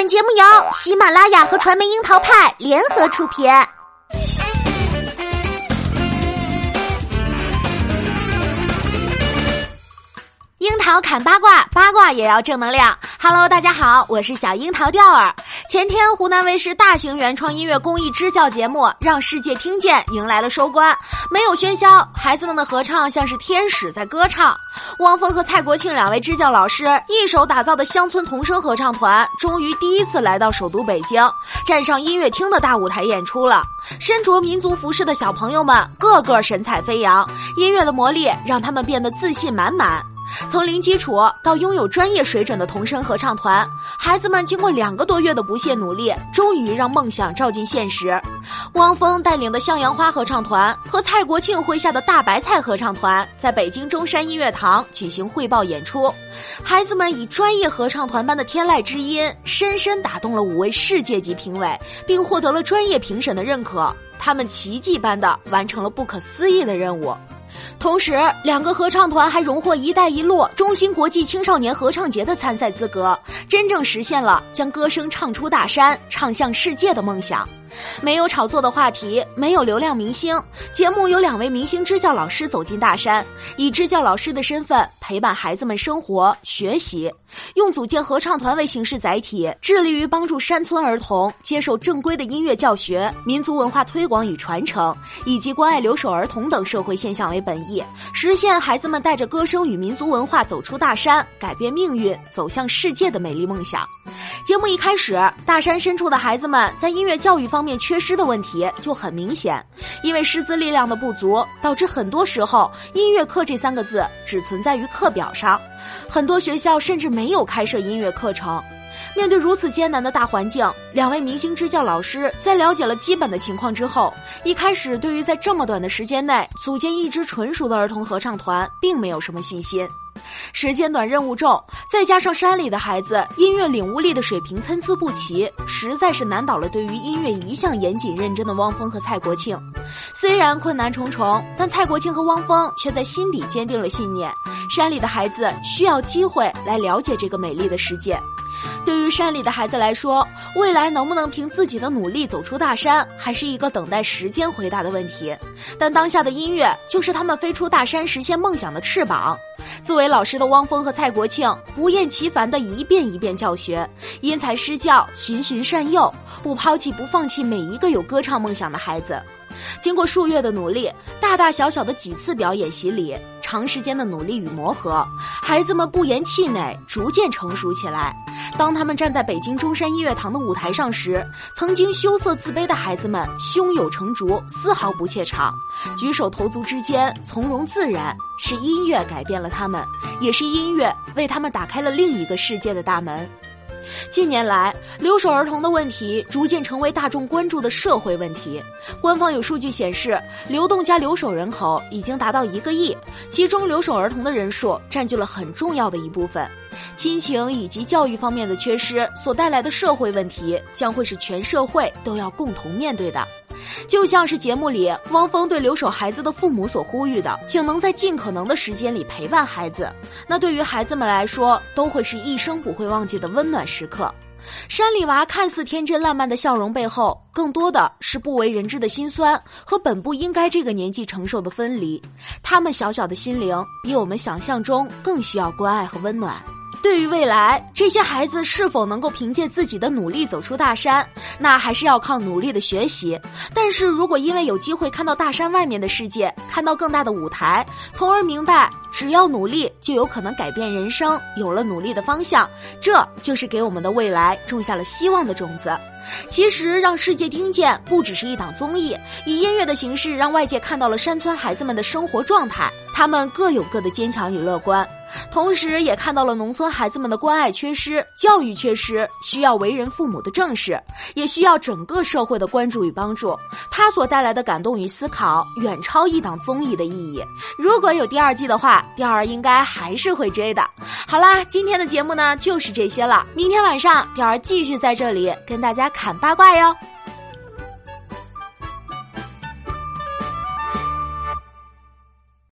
本节目由喜马拉雅和传媒樱桃派联合出品。桃砍八卦，八卦也要正能量。Hello，大家好，我是小樱桃调儿。前天，湖南卫视大型原创音乐公益支教节目《让世界听见》迎来了收官，没有喧嚣，孩子们的合唱像是天使在歌唱。汪峰和蔡国庆两位支教老师一手打造的乡村童声合唱团，终于第一次来到首都北京，站上音乐厅的大舞台演出了。身着民族服饰的小朋友们，个个神采飞扬，音乐的魔力让他们变得自信满满。从零基础到拥有专业水准的童声合唱团，孩子们经过两个多月的不懈努力，终于让梦想照进现实。汪峰带领的向阳花合唱团和蔡国庆麾下的大白菜合唱团在北京中山音乐堂举行汇报演出，孩子们以专业合唱团般的天籁之音，深深打动了五位世界级评委，并获得了专业评审的认可。他们奇迹般的完成了不可思议的任务。同时，两个合唱团还荣获“一带一路”中心国际青少年合唱节的参赛资格，真正实现了将歌声唱出大山、唱向世界的梦想。没有炒作的话题，没有流量明星。节目有两位明星支教老师走进大山，以支教老师的身份陪伴孩子们生活学习，用组建合唱团为形式载体，致力于帮助山村儿童接受正规的音乐教学、民族文化推广与传承，以及关爱留守儿童等社会现象为本意，实现孩子们带着歌声与民族文化走出大山，改变命运，走向世界的美丽梦想。节目一开始，大山深处的孩子们在音乐教育方面缺失的问题就很明显，因为师资力量的不足，导致很多时候“音乐课”这三个字只存在于课表上，很多学校甚至没有开设音乐课程。面对如此艰难的大环境，两位明星支教老师在了解了基本的情况之后，一开始对于在这么短的时间内组建一支纯熟的儿童合唱团，并没有什么信心。时间短，任务重，再加上山里的孩子音乐领悟力的水平参差不齐，实在是难倒了对于音乐一向严谨认真的汪峰和蔡国庆。虽然困难重重，但蔡国庆和汪峰却在心底坚定了信念：山里的孩子需要机会来了解这个美丽的世界。对于山里的孩子来说，未来能不能凭自己的努力走出大山，还是一个等待时间回答的问题。但当下的音乐就是他们飞出大山、实现梦想的翅膀。作为老师的汪峰和蔡国庆，不厌其烦地一遍一遍教学，因材施教，循循善诱，不抛弃、不放弃每一个有歌唱梦想的孩子。经过数月的努力，大大小小的几次表演洗礼，长时间的努力与磨合，孩子们不言气馁，逐渐成熟起来。当他们站在北京中山音乐堂的舞台上时，曾经羞涩自卑的孩子们胸有成竹，丝毫不怯场，举手投足之间从容自然。是音乐改变了他们，也是音乐为他们打开了另一个世界的大门。近年来，留守儿童的问题逐渐成为大众关注的社会问题。官方有数据显示，流动加留守人口已经达到一个亿，其中留守儿童的人数占据了很重要的一部分。亲情以及教育方面的缺失所带来的社会问题，将会是全社会都要共同面对的。就像是节目里汪峰对留守孩子的父母所呼吁的，请能在尽可能的时间里陪伴孩子。那对于孩子们来说，都会是一生不会忘记的温暖时刻。山里娃看似天真烂漫的笑容背后，更多的是不为人知的辛酸和本不应该这个年纪承受的分离。他们小小的心灵，比我们想象中更需要关爱和温暖。对于未来，这些孩子是否能够凭借自己的努力走出大山，那还是要靠努力的学习。但是如果因为有机会看到大山外面的世界，看到更大的舞台，从而明白只要努力就有可能改变人生，有了努力的方向，这就是给我们的未来种下了希望的种子。其实，让世界听见不只是一档综艺，以音乐的形式让外界看到了山村孩子们的生活状态，他们各有各的坚强与乐观。同时，也看到了农村孩子们的关爱缺失、教育缺失，需要为人父母的正视，也需要整个社会的关注与帮助。它所带来的感动与思考，远超一档综艺的意义。如果有第二季的话，调儿应该还是会追的。好啦，今天的节目呢就是这些了。明天晚上，调儿继续在这里跟大家侃八卦哟。